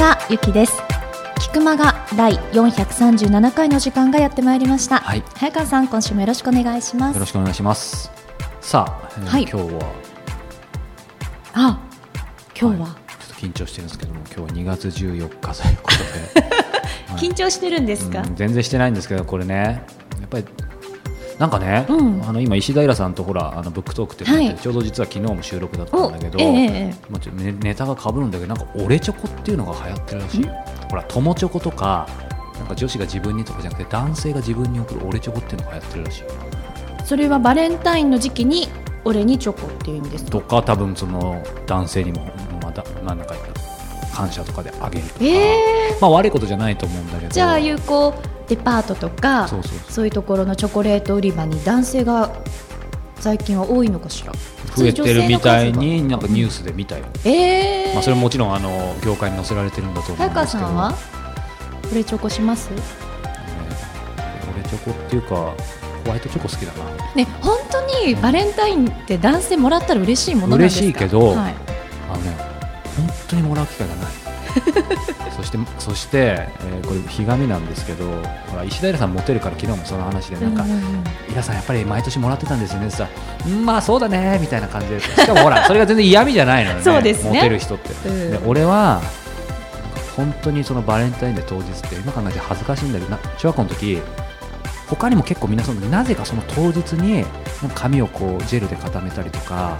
はゆきです菊間が第437回の時間がやってまいりました、はい早川さん今週もよろしくお願いしますよろしくお願いします。さあ、えーはい今日はあ今日は、ちょっと緊張してるんですけども、今日は2月14日ということで、はい緊張してるんですか、うん全然してないんですけど、これね、やっぱり。なんかね、うん。あの今石平さんとほらあのブックトークってはい。ちょうど実は昨日も収録だったんだけど、おえ。えネネタが被るんだけどなんかオレチョコっていうのが流行ってるらしいよ。ほら友チョコとかなんか女子が自分にとかじゃなくて男性が自分に送るオレチョコっていうのが流行ってるらしいよ。それはバレンタインの時期に俺にチョコっていう意味ですか？とか多分その男性にもまたなんか感謝とかであげるとか、え。まあ悪いことじゃないと思うんだけど。じゃあ有効デパートとかそういうところのチョコレート売り場に男性が最近は多いのかしら？増えてるみたいになんかニュースで見たよ、えー。まあ、それももちろんあの業界に載せられてるんだと思うん早川ですけど。さんは？これチョコします？俺チョコっていうかホワイトチョコ好きだな。ね本当にバレンタインって男性もらったら嬉しいものなんですか？嬉しいけどはい、あのね本当にもらう機会がない そしてそして、えーこれひがみなんですけどほら石平さんモテるから昨日もその話でなんか、うんうんさんやっぱり毎年もらってたんですよねさうんまあそうだねみたいな感じで。しかもほら それが全然嫌味じゃないのよねそうですね。モテる人って、うん。で俺は本当にそのバレンタインデー当日って今考えて恥ずかしいんだけどな小学校の時他にも結構皆さんなぜかその当日に髪をこうジェルで固めたりとか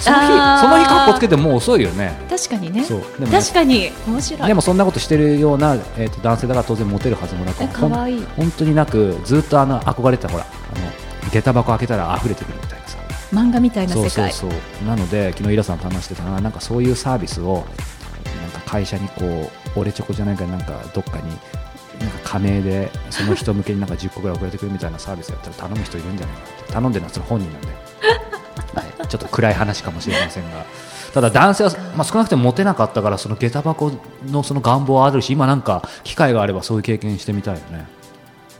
その日その日カッコつけてもう遅いよね。確かにね。でもね確かに面白い。でもそんなことしてるような、えー、と男性だから当然モテるはずもなくえ可愛い。本当になくずっとあの憧れてたほらあの下駄箱開けたら溢れてくるみたいなさ。漫画みたいな世界。そうそうそう。なので昨日イラさんと話してたのはなんかそういうサービスをなんか会社にこう俺チョコじゃないからなんかどっかになんか加盟でその人向けになんか10個ぐらい送られてくるみたいなサービスやったら頼む人いるんじゃないかなって。頼んでるのはその本人なんで、はい、ちょっと暗い話かもしれませんがただ男性は、まあ、少なくてもモテなかったからその下駄箱のその願望はあるし今なんか機会があればそういう経験してみたいよね。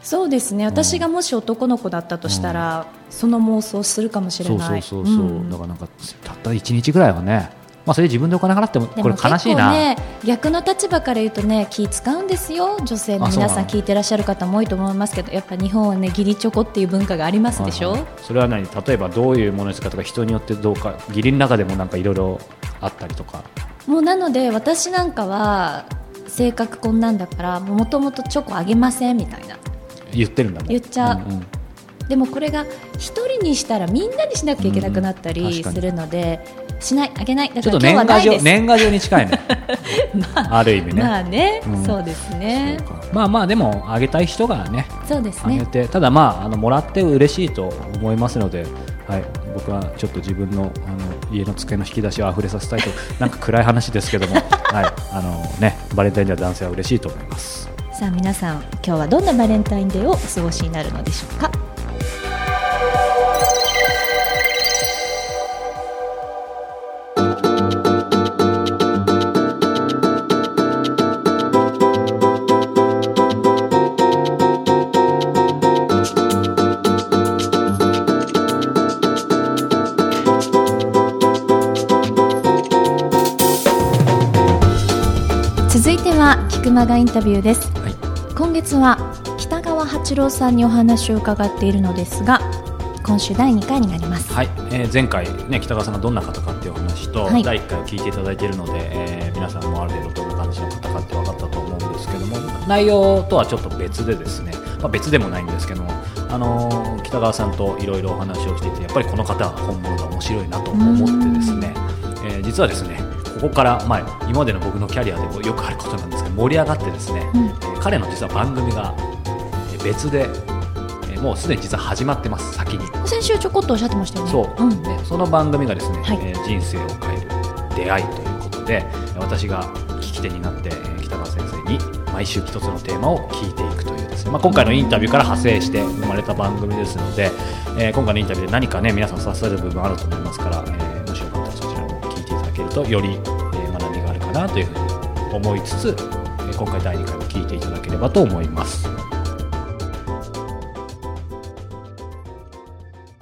そうですね。私がもし男の子だったとしたら、その妄想するかもしれそうない。そうそうそう、ん。だからなんかたった1日ぐらいはね、まあ、それで自分でお金払ってもでこれ悲しいな、ね逆の立場から言うとね気使うんですよ。女性の皆さん聞いてらっしゃる方も多いと思いますけどやっぱ日本はね義理チョコっていう文化がありますでしょ、はいはいそれは何例えばどういうものですかとか人によってどうか義理の中でもなんかいろいろあったりとか。もうなので私なんかは性格こんなんだからもともとチョコあげませんみたいな。言ってるんだもん。言っちゃう。んん。でもこれが一人にしたらみんなにしなきゃいけなくなったりするので、しないあげない。だから今日はっと年賀状ないです、年賀状に近いね。ある意味ね、まあね、うん。そうですね。まあまあでもあげたい人がねそうですね。あげて、ただまああのもらって嬉しいと思いますので、はい、僕はちょっと自分のあの家の机の引き出しを溢れさせたいと なんか暗い話ですけども、はい。あのね、バレンタインデーは男性は嬉しいと思います。さあ皆さん今日はどんなバレンタインデーをお過ごしになるのでしょうか？は菊間がインタビューです。はい。今月は北川八郎さんにお話を伺っているのですが今週第2回になります。はい、えー前回、ね、北川さんがどんな方かっていうお話と、はい。第1回を聞いていただいているので、えー皆さんもある程度どんな感じの方かって分かったと思うんですけども内容とはちょっと別でですね、まあ、別でもないんですけども、あのー北川さんといろいろお話をしていてやっぱりこの方は本物が面白いなと思ってですね、えー実はですねここから前今までの僕のキャリアでもよくあることなんですけど盛り上がってですね、うん。えー彼の実は番組がえー別で、えーもうすでに実は始まってます先に。先週ちょこっとおっしゃってましたよね。そう、ん、ね、その番組がですね、はい。えー人生を変える出会いということで私が聞き手になって、えー北川先生に毎週一つのテーマを聞いていくというですね、まあ、今回のインタビューから派生して生まれた番組ですので、えー今回のインタビューで何かね皆さん刺さる部分あると思いますから、えーとより、えー学びがあるかなというふうに思いつつ、えー今回第2回も聞いていただければと思います。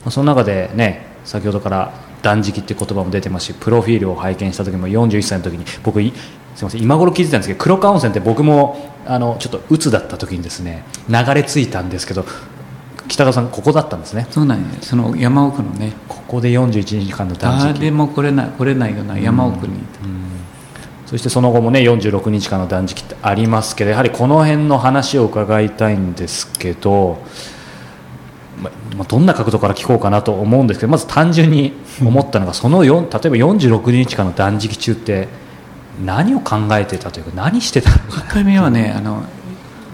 その中でね先ほどから断食って言葉も出てますしプロフィールを拝見した時も41歳の時に僕いすみません今頃聞いてたんですけど黒川温泉って僕もあのちょっと鬱だった時にですね流れ着いたんですけど北川さんここだったんですね。そうなんやその山奥のね。ここで41日間の断食。誰も来れない来れないような山奥にいた、そしてその後もね46日間の断食ってありますけどやはりこの辺の話を伺いたいんですけど、ままどんな角度から聞こうかなと思うんですけどまず単純に思ったのがその4例えば46日間の断食中って何を考えてたというか何してたのか。1回目はねあの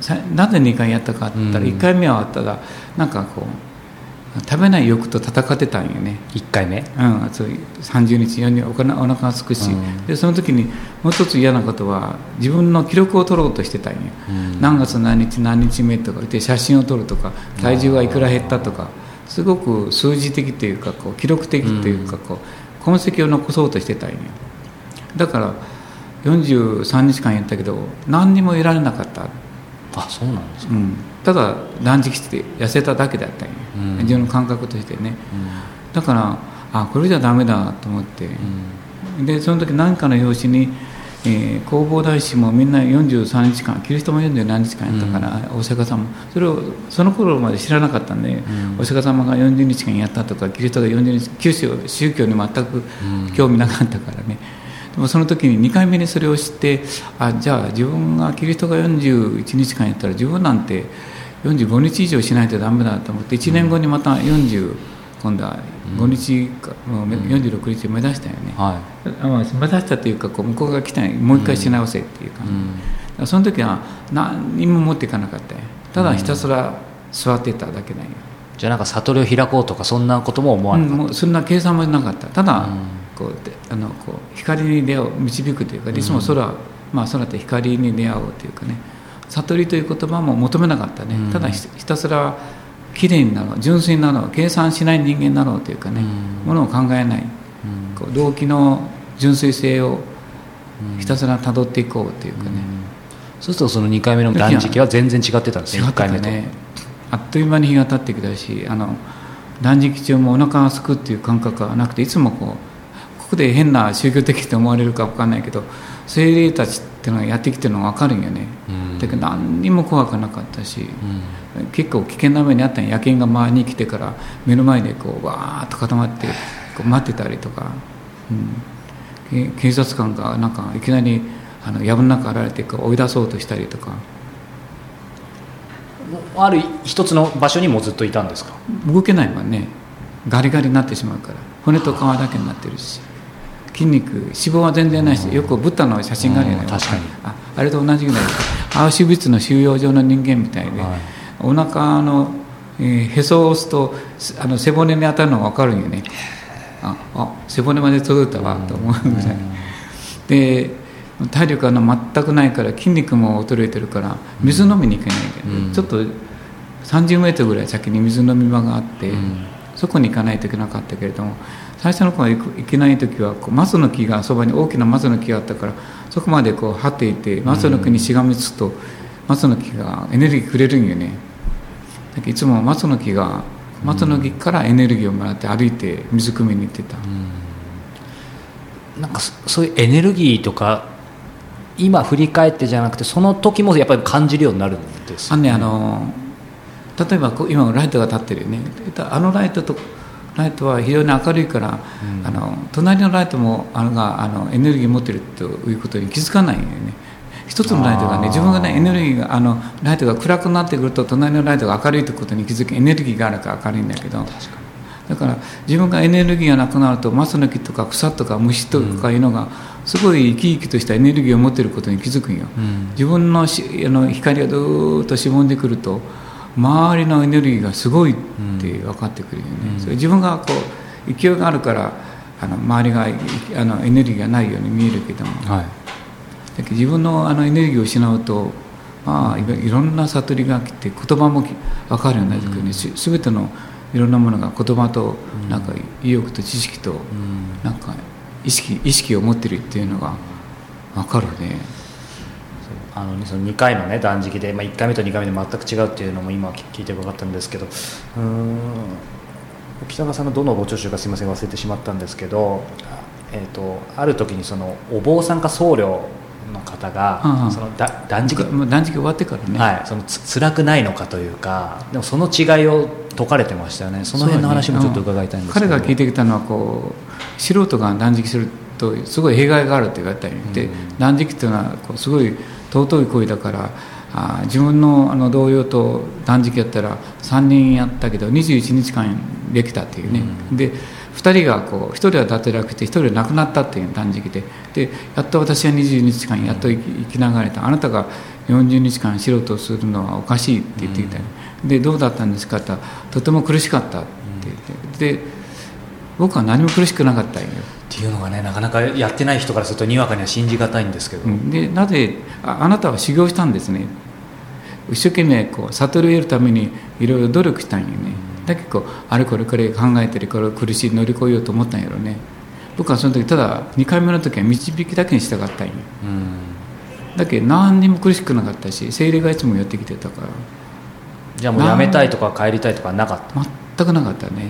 さなぜ2回やったかって言ったらうん。1回目はあったらなんかこう食べない欲と戦ってたんよね。1回目うん、そう30日40お腹お腹がすくし、うん。でその時にもう一つ嫌なことは自分の記録を取ろうとしてたんよ、うん。何月何日何日目とかで写真を撮るとか体重がいくら減ったとか。すごく数字的というかこう記録的というかこう痕跡を残そうとしてたんよ。だから43日間やったけど何にも得られなかった、あそうなんですか、うん、ただ断食して痩せただけだったんよ、うん。自分の感覚としてね。だからあこれじゃダメだと思って、でその時何かの表紙に、えー弘法大師もみんな43日間キリストも47日間やったから、お釈迦様それをその頃まで知らなかったんで、ん。お釈迦様が40日間やったとかキリストが40日九州宗教に全く興味なかったからね、でもその時に2回目にそれを知ってあじゃあ自分がキリストが41日間やったら自分なんて45日以上しないとダメだと思って1年後にまた40今度は5日か、もうめ46日目指したよね、はあまあ、目指したというかこう向こうが来たいもう一回し直せっていうか,、い、うん。その時は何にも持っていかなかったよ。ただひたすら座ってただけなん。よ、じゃあなんか悟りを開こうとかそんなことも思わうなんかっもうそんな計算もなかった。ただ、うんこうであのこう光に出会う導くというかいつも空、まあ空って光に出会うというかね悟りという言葉も求めなかったね、うん。ただひひたすら綺麗になろう純粋になろう計算しない人間になろうというかね、うん。ものを考えない。うん。こう動機の純粋性をひたすら辿っていこうというかね、そうするとその2回目の断食は全然違ってたんですね1違った回目と、ね。あっという間に日が経ってきたしあの断食中もお腹がすくっていう感覚がなくていつもこうここで変な宗教的と思われるか分かんないけど精霊たちっていうのがやってきてるのが分かるんよね、うん。だけど何にも怖くなかったし、うん。結構危険な目にあったんや野犬が周りに来てから目の前でこうわーっと固まってこう待ってたりとか、うん、け警察官がなんかいきなりあの藪の中現れてこう追い出そうとしたりとか。ある一つの場所にもずっといたんですか？動けないもんね。ガリガリになってしまうから。骨と皮だけになってるし筋肉脂肪は全然ないしよくブッダの写真があるよね。うん確かに。ああれと同じぐらい。アウシュビッツの収容所の人間みたいで、はい。お腹の、えーへそを押すとすあの背骨に当たるのが分かるんよね。ああ背骨まで届いたわと思うぐらい。で体力が全くないから筋肉も衰えてるから水飲みに行けないけど、うん。ちょっと30メートルぐらい先に水飲み場があって、うん。そこに行かないといけなかったけれども最初の頃行く行けない時はこう松の木がそばに大きな松の木があったからそこまでこう張っていて松の木にしがみつくと松の木がエネルギーくれるんよね。だいつも松の木が松の木からエネルギーをもらって歩いて水汲みに行ってた、なんかそそういうエネルギーとか今振り返ってじゃなくてその時もやっぱり感じるようになるんですあのねあの例えば今ライトが立ってるよね。あのライトとライトは非常に明るいから、あの隣のライトもあのがあのエネルギー持ってるということに気づかないよね。一つのライトがね自分がねエネルギーがあのライトが暗くなってくると隣のライトが明るいということに気づきエネルギーがあるから明るいんだけど。だから自分がエネルギーがなくなると松の木とか草とか虫とかいうのがすごい生き生きとしたエネルギーを持っていることに気づくんよ、うん。自分のしあの光がどーっとしぼんでくると周りのエネルギーがすごいって分かってくるよね、うん。それ自分がこう勢いがあるからあの周りがいあのエネルギーがないように見えるけども。はい。だけど自分のあのエネルギーを失うとまあいろんな悟りが来て言葉もき分かるようになってくるね、す全てのいろんなものが言葉となんか意欲と知識とうん。なんか意識意識を持ってるっていうのが分かるねあのその2回の、ね、断食で、まあ、1回目と2回目で全く違うっていうのも今聞いて分かったんですけどうーん。北川さんのどのご聴取かすみません忘れてしまったんですけど、えー、とある時にそのお坊さんか僧侶の方が、うんうん。そのだ断食、断食終わってからね、はい、そのつ辛くないのかというかでもその違いを解かれてましたよね。その辺の話もちょっと伺いたいんですけど、彼が聞いてきたのはこう素人が断食するとすごい弊害があるって言われたりで、断食っていうのはこうすごい尊い行為だからあ自分のあの同僚と断食やったら3人やったけど21日間できたっていうね、で2人がこう1人は脱落して1人は亡くなったっていう断食で。でやっと私は22日間やっと生きながれた。あなたが40日間素人をするのはおかしいって言っていた、でどうだったんですかって言ったらとても苦しかったって言って。で僕は何も苦しくなかったんよっていうのがねなかなかやってない人からするとにわかには信じがたいんですけど、うん。でなぜああなたは修行したんですね。一生懸命こう悟りを得るためにいろいろ努力したんよね。だけどあれこれこれ考えてるこれを苦しい乗り越えようと思ったんやろね。僕はその時ただ2回目の時は導きだけに従ったんよ。うん。だけど何にも苦しくなかったし精霊がいつも寄ってきてたから。じゃあもうやめたいとか帰りたいとかなかった？全くなかったね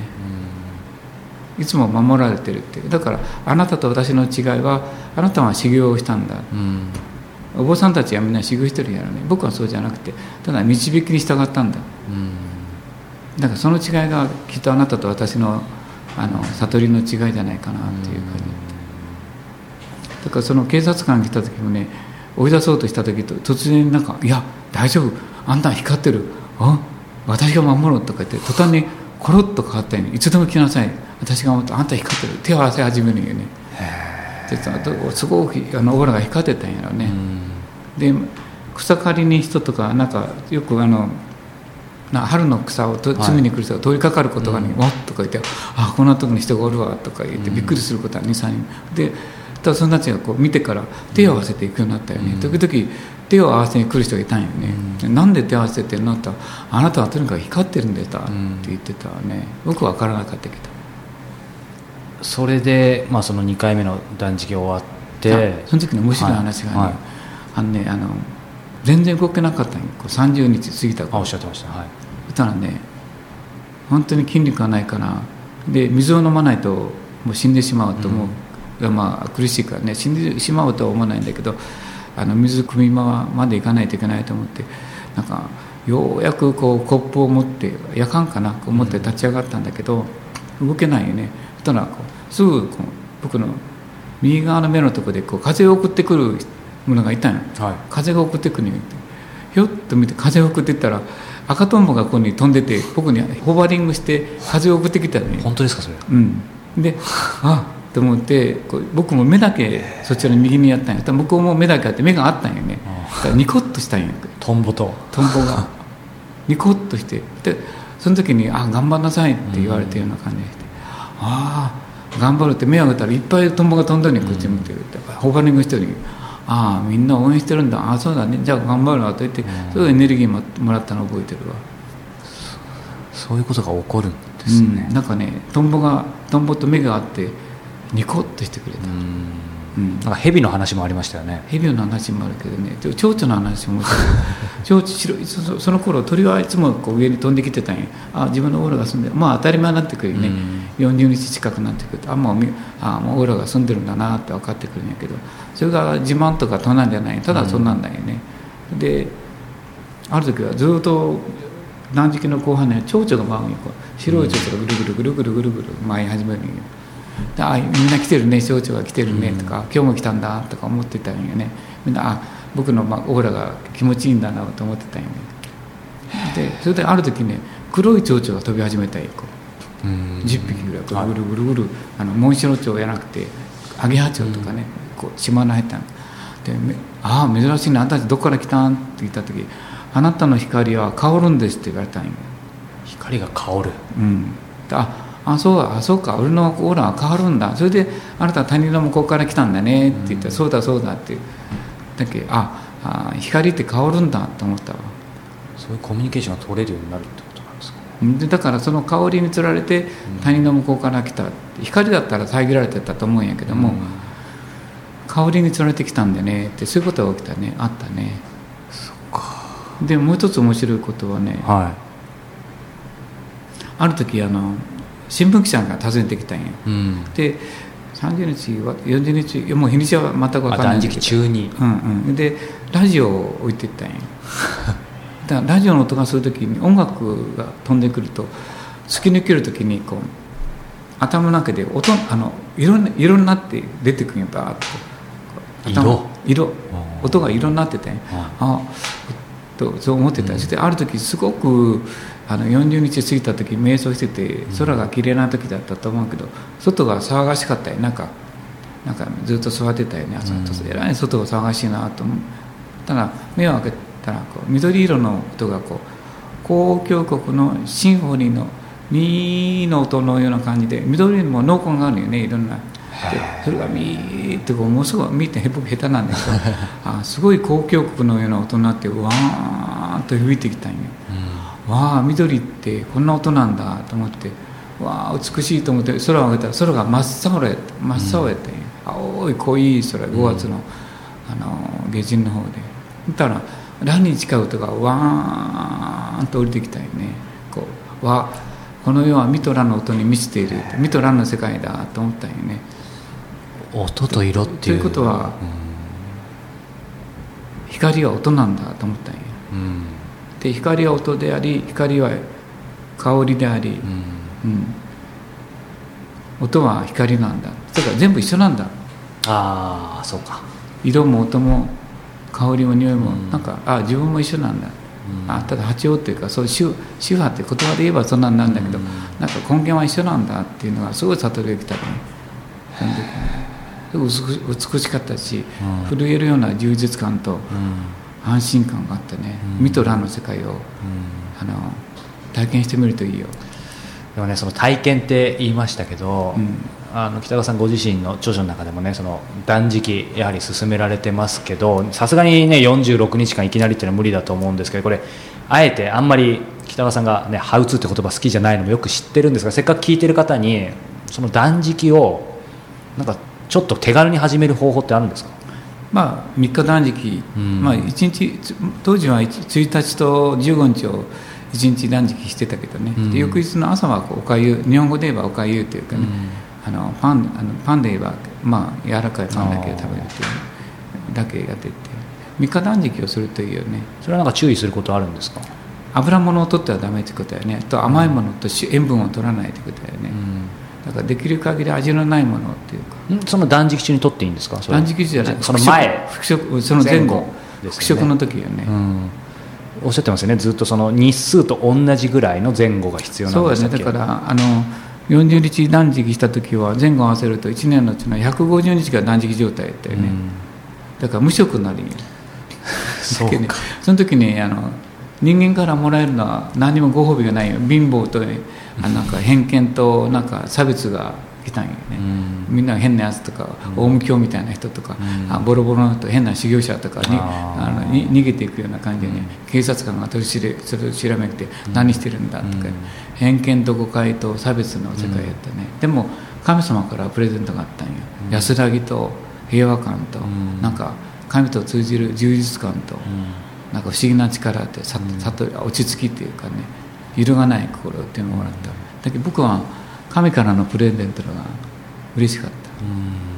いつも守られてるっていう。だからあなたと私の違いはあなたは修行をしたんだ。うん。お坊さんたちはみんな修行してるやろね。僕はそうじゃなくてただ導きに従ったんだ。うん。だからその違いがきっとあなたと私のあの悟りの違いじゃないかなっていう感じ。だからその警察官が来た時もね追い出そうとした時と突然なんか「いや大丈夫。あんた光ってる。あ私が守ろう」とか言って途端にコロッと変わったように「いつでも来なさい私が守ってあんた光ってる」手を合わせ始めるんよね。すごくあのオーラが光ってたんやろね、で草刈りに人とかなんかよくあのな春の草を摘みに来る人が通りかかることがね「わっ」とか言って「あこんなとこに人がおるわ」とか言ってびっくりすることは23人。でただその人たちがこう見てから手を合わせていくようになったよね、時々手を合わせに来る人がいたんよね、でなんで手を合わせてるの？ってあなたはとにかく光ってるんでした」って言ってたわね。僕は分からなかったけどそれで、まあ、その2回目の断食終わってあその時の面白い話がね、はい。はいあのねあの全然動けなかったんよこう30日過ぎた頃。あおっしゃってました。はい。そしたらね本当に筋肉がないからで水を飲まないともう死んでしまうと思う、いやまあ苦しいからね。死んでしまうとは思わないんだけどあの水汲み場まで行かないといけないと思ってなんかようやくこうコップを持って夜間かなこう持って立ち上がったんだけど、動けないよねたらこうすぐこう僕の右側の目のところでこう風を送ってくるものがいたんよはい。風が送ってくるのよひょっと見て風を送ってったら赤とんぼがここに飛んでて僕にホバリングして風を送ってきたのよ、本当ですかそれ。うん、であっと思ってこう僕も目だけそちらに右にやったんや。向こうも目だけあって目があったんよね。だからニコッとしたんやトンボと。トンボが。ニコッとして。でその時に「あ頑張んなさい」って言われたような感じでして「ああ頑張る」って目を上げたらいっぱいトンボが飛んだのにこっち向いてるってホバリングしてるのに「ああみんな応援してるんだ。ああそうだね。じゃあ頑張るわ」と言ってそれでエネルギーももらったのを覚えてるわ、そういうことが起こるんですね。うん、なんかねトンボがトンボと目があってニコッとしてくれた、うんうん。なんか蛇の話もありましたよね。ヘビの話もあるけどね。で蝶々の話も 蝶々そそその頃鳥はいつもこう上に飛んできてたんや。あ自分のオーラが住んでる。まあ当たり前になってくるよね、40日近くなってくると。あもうみあもうオーラが住んでるんだなって分かってくるんやけど。それが自慢とかとなんじゃない。ただそんなんだよね、である時はずっと断食の後半には蝶々が舞うんよ。白い蝶々がぐるぐるぐるぐるぐるぐる舞い始めるんよ。であみんな来てるね象徴が来てるねとか、今日も来たんだとか思ってたんよね。みんなあ僕のまあオーラが気持ちいいんだなと思ってたんよね。でそれである時ね黒い蝶々が飛び始めたんよこううん。10匹ぐらいぐるぐるぐるぐるあのモンシロチョウじゃなくてアゲハチョウとかね、こう島の入ったの。でめ「ああ珍しいねあんたたちどこから来たん?」って言った時「あなたの光は香るんです」って言われたんよ。光が香る。うん、でああそうあそうか。俺のオーラは変わるんだ。それであなたは他人の向こうから来たんだね。って言ったら、そうだそうだってだけどああ光って変わるんだと思ったわそういうコミュニケーションが取れるようになるってことなんですか？でだからその香りにつられて他人の向こうから来た。光だったら遮られてたと思うんやけども、香りにつられてきたんだねってそういうことが起きたね。あったね。そっか。でもう一つ面白いことはねはある時あの新聞記者が訪ねてきたんや。い、うん、で30日は40日もう日にちは全く分からない。中に。うんうん。でラジオを置いていったんや。だからラジオの音がする時に音楽が飛んでくると突き抜ける時にこう頭の中で音あの色に色になって出てくるんよバーッと。色？音が色になっててあとそう思ってた、そしてある時すごくあの40日過ぎた時瞑想してて空が綺麗な時だったと思うけど外が騒がしかったよ。なんかなんかずっと座ってたよね。朝とえらい外が騒がしいなと思ったら目を開けたらこう緑色の音がこう交響曲のシンフォニーのミーの音のような感じで緑にも濃厚があるよねいろんな。でそれがミーってこうもうすぐミーって僕下手なんだけどあすごい交響曲のような音になってわーっと響いてきたんよ。わあ緑ってこんな音なんだと思ってわあ美しいと思って空を上げたら空が真っ青やった。真っ青やっ青い濃い空5月の,、あの下旬の方で。そしたら何に近い音がわーんと降りてきたよね。こうわこの世はミトラの音に満ちている。ミトラの世界だと思ったんよね。音と色っていう。ということは、光は音なんだと思ったんようんで光は音であり光は香りであり、うん。うん、音は光なんだ。だから全部一緒なんだ。ああそうか。色も音も香りも匂いも、うん。なんかあ自分も一緒なんだ、うん。あただ八王っていうかそう宗宗派って言葉で言えばそんなんなんだけど、うん。なんか根源は一緒なんだっていうのがすごい悟りが来たね。その時に。すごい美美しかったし、うん。震えるような充実感とうん安心感があってね、うん。ミとラの世界をうん。あの体験してみるといいよ、でもねその体験って言いましたけど、うん。あの北川さんご自身の著書の中でもねその断食やはり進められてますけどさすがにね46日間いきなりっていうのは無理だと思うんですけどこれあえてあんまり北川さんがね「ハウツー」って言葉好きじゃないのもよく知ってるんですがせっかく聞いてる方にその断食をなんかちょっと手軽に始める方法ってあるんですか？まあ3日断食、うん。まあ一日つ当時は1 1日と15日を1日断食してたけどね、うん。で翌日の朝はこうおかゆ日本語で言えばおかゆというかね、あのパンあのパンで言えばまあ柔らかいパンだけを食べるっていうだけやってて3日断食をするというよね。それはなんか注意することあるんですか、油物を取ってはダメってことだよね。と甘いものとし塩分を取らないってことだよね、だからできる限り味のないものっていうか。その断食中に取っていいんですか？断食じゃない。その前。その前後。復よね。食の時よね、うん。おっしゃってますよね。ずっとその日数と同じぐらいの前後が必要なんそうでしたっけだね。だからあの40日断食した時は前後合わせると1年のうちの150日が断食状態だったよね、だから無職になるんよその時にあの人間からもらえるのは何もご褒美がないよ。貧乏とねあなんか偏見となんか差別が来たんよね、うん。みんな変なやつとか大無教みたいな人とか、うん。あボロボロの人変な修行者とかにあのに逃げていくような感じでね、警察官が取り調べそれを調べて何してるんだとか、うん。偏見と誤解と差別の世界やったね、でも神様からプレゼントがあったんよ、うん。安らぎと平和感と、うん。なんか神と通じる充実感と、うんなんか不思議な力ってさ悟り落ち着きっていうかね揺るがない心っていうのをもらった、だけど僕は神からのプレゼントが嬉しかった。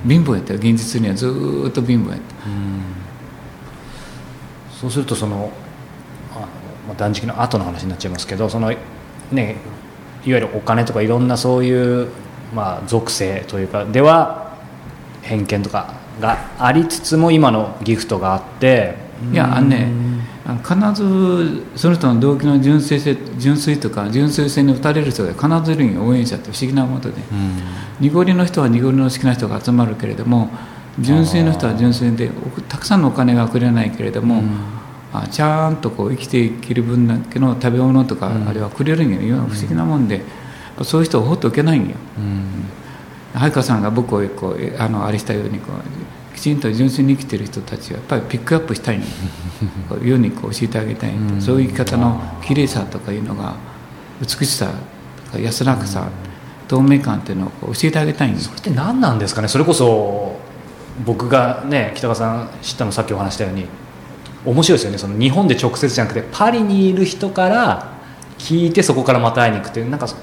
うん。貧乏やったよ。現実にはずーっと貧乏やった。うん。そうするとそのあのまあ断食の後の話になっちゃいますけどそのねいわゆるお金とかいろんなそういうまあ属性というかでは偏見とかがありつつも今のギフトがあっていやあのね必ずその人の動機の純粋性純粋とか純粋性に打たれる人が必ずいるんよ。応援者って。不思議なことで。うん。濁りの人は濁りの好きな人が集まるけれども純粋の人は純粋でおたくさんのお金がくれないけれども、うん。あちゃんとこう生きていける分だけの食べ物とかうん。あれはくれるんよ、今不思議なもんで、そういう人を放っておけないんよ。うん。早川さんが僕をこうえあのあれしたようにこうきちんと純粋に生きてる人たちはやっぱりピックアップしたい世 にこう教えてあげたいうん。そういう生き方の綺麗さとかいうのが美しさとか安らかさ、透明感っていうのを教えてあげたいそれって何なんですかね？それこそ僕がね北川さん知ったのさっきお話したように面白いですよね。その日本で直接じゃなくてパリにいる人から聞いてそこからまた会いに行くっていうなんかそ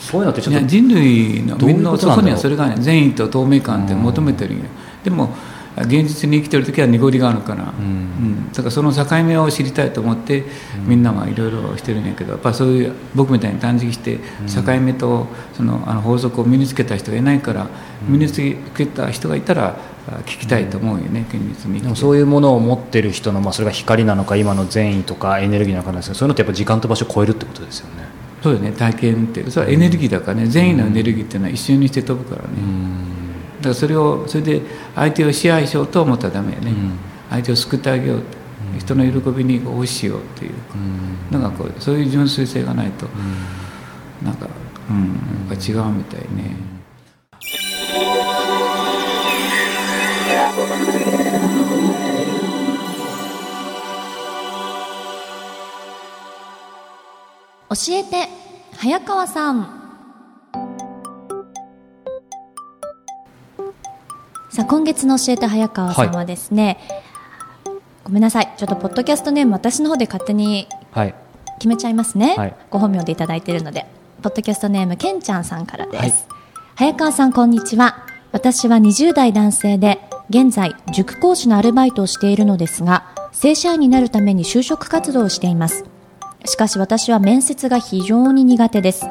そういうのってちょっと人類のみんなそこにはそれがね善意と透明感って求めてるんよでも現実に生きてる時は濁りがあるから、うん。だからその境目を知りたいと思って、みんなはいろいろしてるんやけどやっぱそういう僕みたいに断食して境目とそのあの法則を身につけた人がいないから、身につけた人がいたらあ聞きたいと思うよね、現実にでもそういうものを持ってる人の、まあ、それが光なのか今の善意とかエネルギーなのかなんですけどそういうのってやっぱ時間と場所を超えるってことですよね。そうよね体験って。それはエネルギーだからね。善意のエネルギーっていうのは一瞬にして飛ぶからね、だからそれをそれで相手を支配しようと思ったらダメやね、相手を救ってあげようって、人の喜びに応しようっていう。か、なんかこうそういう純粋性がないと、なんかうんやっぱ違うみたいね、教えて早川さんさあ今月の教えて早川さんはですね、ごめんなさい。ちょっとポッドキャストネーム私の方で勝手にはい。決めちゃいますね、はい。ご本名でいただいているので。ポッドキャストネームけんちゃんさんからです、はい。早川さんこんにちは。私は20代男性で現在塾講師のアルバイトをしているのですが正社員になるために就職活動をしています。しかし私は面接が非常に苦手です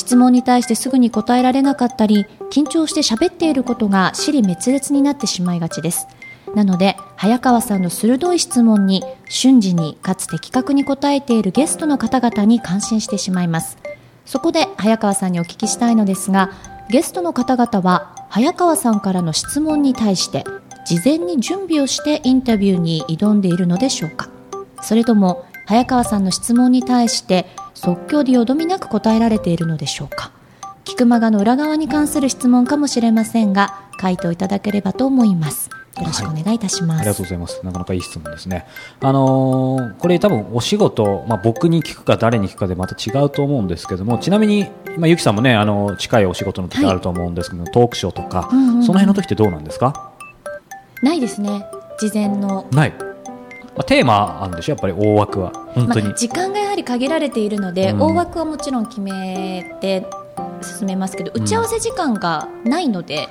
質問に対してすぐに答えられなかったり緊張して喋っていることが尻滅裂になってしまいがちです。なので早川さんの鋭い質問に瞬時にかつ的確に答えているゲストの方々に感心してしまいます。そこで早川さんにお聞きしたいのですがゲストの方々は早川さんからの質問に対して事前に準備をしてインタビューに挑んでいるのでしょうか。それとも早川さんの質問に対して即興でよどみなく答えられているのでしょうか？菊間がの裏側に関する質問かもしれませんが回答いただければと思います。よろしくお願いいたします、ありがとうございます。なかなかいい質問ですね。あのーこれ多分お仕事、まあ、僕に聞くか誰に聞くかでまた違うと思うんですけども、ちなみに、まあ、ゆきさんもね、あの近いお仕事の時あると思うんですけど、トークショーとか、うんうんうん。その辺の時ってどうなんですか？ないですね。事前の。ない。まあ、テーマあるんでしょやっぱり大枠は。本当に。まあ、時間がやはり限られているので、うん大枠はもちろん決めて進めますけど打ち合わせ時間がないので、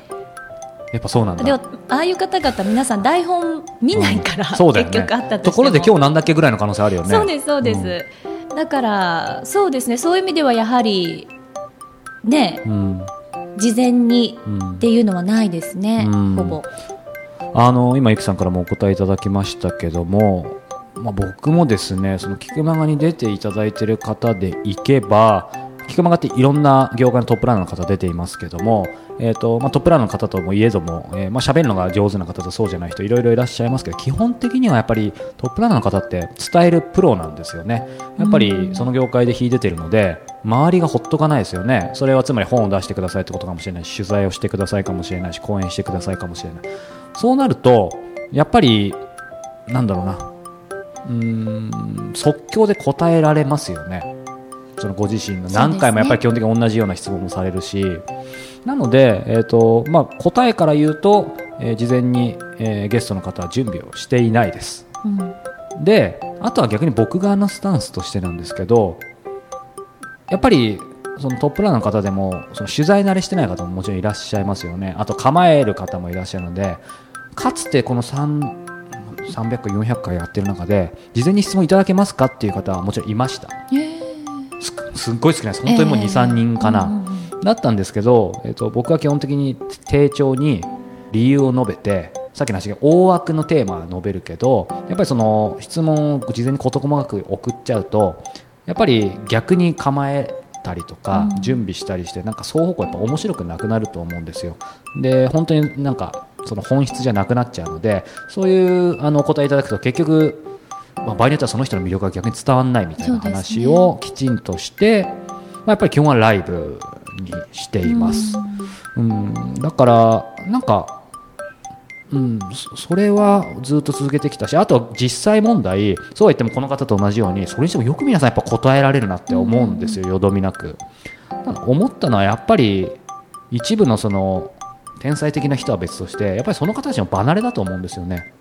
やっぱそうなんだ。でもああいう方々皆さん台本見ないから、そうだよね。結局あったところで今日なんだっけぐらいの可能性あるよね。そうですそうです、だからそうですねそういう意味ではやはりねうん。事前にうんっていうのはないですね、うんほぼあの今、ゆきさんからもお答えいただきましたけども、まあ、僕もですねそのキクマガに出ていただいている方でいけばキクマガっていろんな業界のトップランナーの方出ていますけども、えーとまあ、トップランナーの方ともいえども、えーまあ喋るのが上手な方とそうじゃない人いろいろいらっしゃいますけど基本的にはやっぱりトップランナーの方って伝えるプロなんですよね。やっぱりその業界で秀でてるので周りがほっとかないですよね。それはつまり本を出してくださいってことかもしれないし取材をしてくださいかもしれないし講演してくださいかもしれない。そうなるとやっぱりなんだろうな。うーん即興で答えられますよねそのご自身の何回もやっぱり基本的に同じような質問もされるし、なので、えーとまあ、答えから言うと、えー事前に、えーゲストの方は準備をしていないです。うん。であとは逆に僕側のスタンスとしてなんですけどやっぱりそのトップランの方でもその取材慣れしてない方ももちろんいらっしゃいますよね。あと構える方もいらっしゃるのでかつてこの3 300回400回やってる中で事前に質問いただけますかっていう方はもちろんいました。すすっごい少ないです。本当にもうえー23人かな、うんうんうん。だったんですけど、えっと僕は基本的に丁重に理由を述べてさっきの話が大枠のテーマは述べるけどやっぱりその質問を事前に事細かく送っちゃうとやっぱり逆に構えたりとかうん。準備したりしてなんか双方向やっぱ面白くなくなると思うんですよ。で本当になんかその本質じゃなくなっちゃうのでそういうあのお答えいただくと結局まあ、場合によってはその人の魅力が逆に伝わらないみたいな話ねをきちんとして、まあ、やっぱり基本はライブにしています。うん、だからなんか、うん、そそれはずっと続けてきたしあと実際問題そうは言ってもこの方と同じようにそれにしてもよく皆さんやっぱ答えられるなって思うんですよ、よどみなく。思ったのはやっぱり一部のその天才的な人は別としてやっぱりその方たちの離れだと思うんですよね。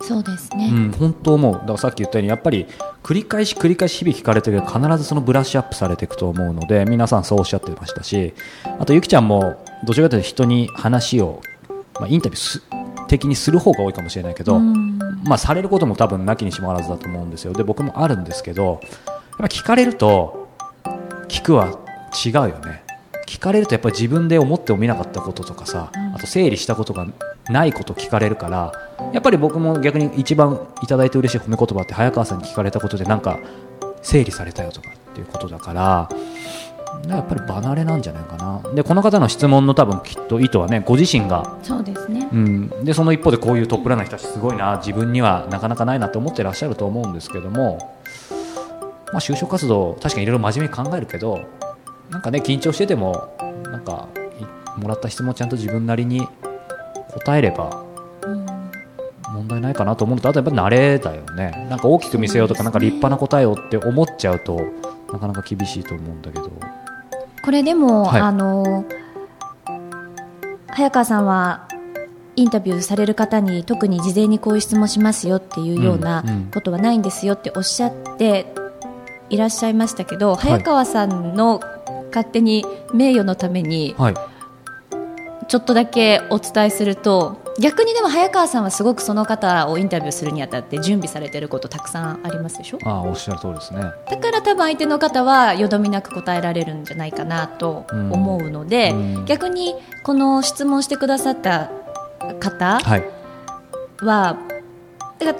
そうですね、うん、本当思うだからさっき言ったようにやっぱり繰り返し繰り返し日々聞かれてるけど必ずそのブラッシュアップされていくと思うので皆さんそうおっしゃってましたしあとゆきちゃんもどちらかというと人に話を、まあ、インタビューす的にする方が多いかもしれないけど、うん。まあ、されることも多分なきにしもあらずだと思うんですよ。で僕もあるんですけどやっぱ聞かれると聞くは違うよね。聞かれるとやっぱり自分で思っても見なかったこととかさ、あと整理したことがないこと聞かれるからやっぱり僕も逆に一番いただいて嬉しい褒め言葉って早川さんに聞かれたことでなんか整理されたよとかっていうことだからやっぱり離れなんじゃないかな。でこの方の質問の多分きっと意図はねご自身がそうですね。うん、でその一方でこういうトップランナーの人たちすごいな自分にはなかなかないなと思ってらっしゃると思うんですけども、まあ、就職活動確かにいろいろ真面目に考えるけどなんかね緊張しててもなんかいもらった質問をちゃんと自分なりに答えればうん問題ないかなと思うのとあとやっぱ慣れだよね。なんか大きく見せようとかなんか立派な答えをって思っちゃうとなかなか厳しいと思うんだけど。これでも、はい。あの早川さんはインタビューされる方に特に事前にこういう質問しますよっていうようなうんうん。ことはないんですよっておっしゃっていらっしゃいましたけど、早川さんの勝手に名誉のためにはいちょっとだけお伝えすると逆にでも早川さんはすごくその方をインタビューするにあたって準備されていることたくさんありますでしょ？ああおっしゃる通りですね。だから多分相手の方はよどみなく答えられるんじゃないかなと思うので、うん。逆にこの質問してくださった方はい。は、だから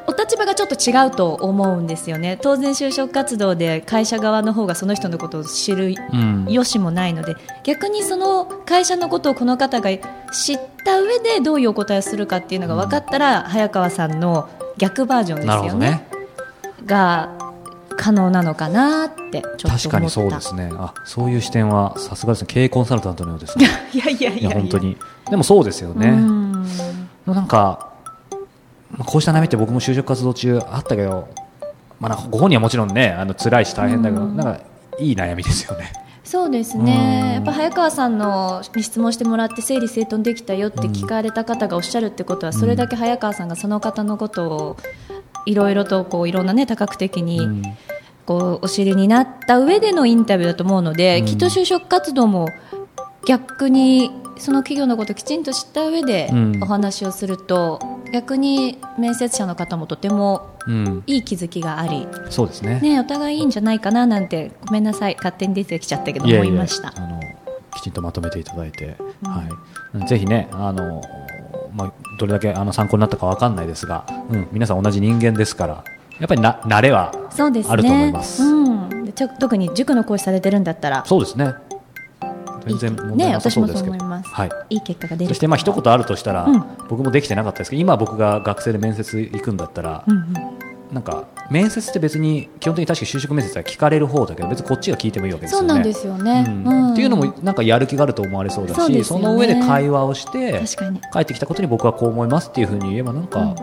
お立場がちょっと違うと思うんですよね。当然就職活動で会社側の方がその人のことを知るうん。よしもないので逆にその会社のことをこの方が知った上でどういうお答えをするかっていうのが分かったら、早川さんの逆バージョンですよね。どね。が可能なのかなってちょっと思った。確かにそうですね。あそういう視点はさすがですね。経営コンサルタントのようですね。いやいやいいや。や本当に。でもそうですよね、うん。なんかまあこうした悩みって僕も就職活動中あったけど、まあ、ご本人はもちろんねあの辛いし大変だけど、うん。なんかいい悩みですよね。そうですうん。ねやっぱ早川さんのに質問してもらって整理整頓できたよって聞かれた方がおっしゃるってことはそれだけ早川さんがその方のことをいろいろとこういろんなね多角的に、うん。こうお知りになった上でのインタビューだと思うので、うん。きっと就職活動も逆にその企業のことをきちんと知った上でうん。お話をすると、逆に面接者の方もとてもうん、いい気づきがあり、そうですね。ね、お互いいいんじゃないかななんてごめんなさい勝手に出てきちゃったけど思いました。あのきちんとまとめていただいて、はい、ぜひねあの、まあ、どれだけあの参考になったかわかんないですが、うん、皆さん同じ人間ですからやっぱりな慣れはそうですね。あると思います。うん、でちょ特に塾の講師されてるんだったらそうですね全然問題なさそうですけど、ねはい。いい結果が出る。そしてまあ一言あるとしたら、うん。僕もできてなかったですけど今僕が学生で面接行くんだったら、うんうん。なんか面接って別に基本的に確か就職面接は聞かれる方だけど別にこっちが聞いてもいいわけですよね。そうなんですよね、うん。うん。っていうのもなんかやる気があると思われそうだしそね。の上で会話をして帰ってきたことに僕はこう思いますっていうふうに言えばなんか、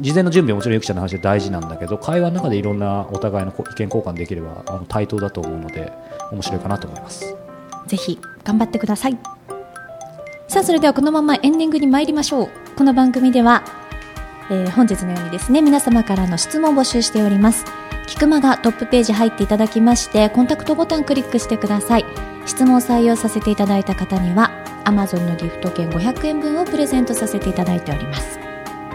事前の準備はもちろんゆきちゃんの話で大事なんだけど会話の中でいろんなお互いの意見交換できればあの対等だと思うので面白いかなと思います。ぜひ頑張ってください。さあそれではこのままエンディングに参りましょう。この番組では、えー本日のようにですね皆様からの質問を募集しております。キクマがトップページ入っていただきましてコンタクトボタンクリックしてください。質問を採用させていただいた方には Amazon のギフト券500円分をプレゼントさせていただいております。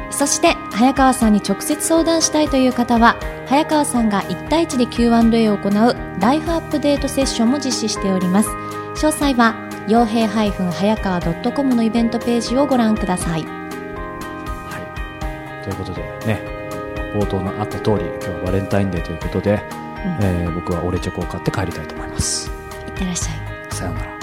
そして早川さんに直接相談したいという方は早川さんが1対1で Q&A を行うライフアップデートセッションも実施しております。詳細は傭兵早川 .com のイベントページをご覧ください。はい、ということでね冒頭のあった通り今日はバレンタインデーということで、えー僕はオレチョコを買って帰りたいと思います。いってらっしゃい。さようなら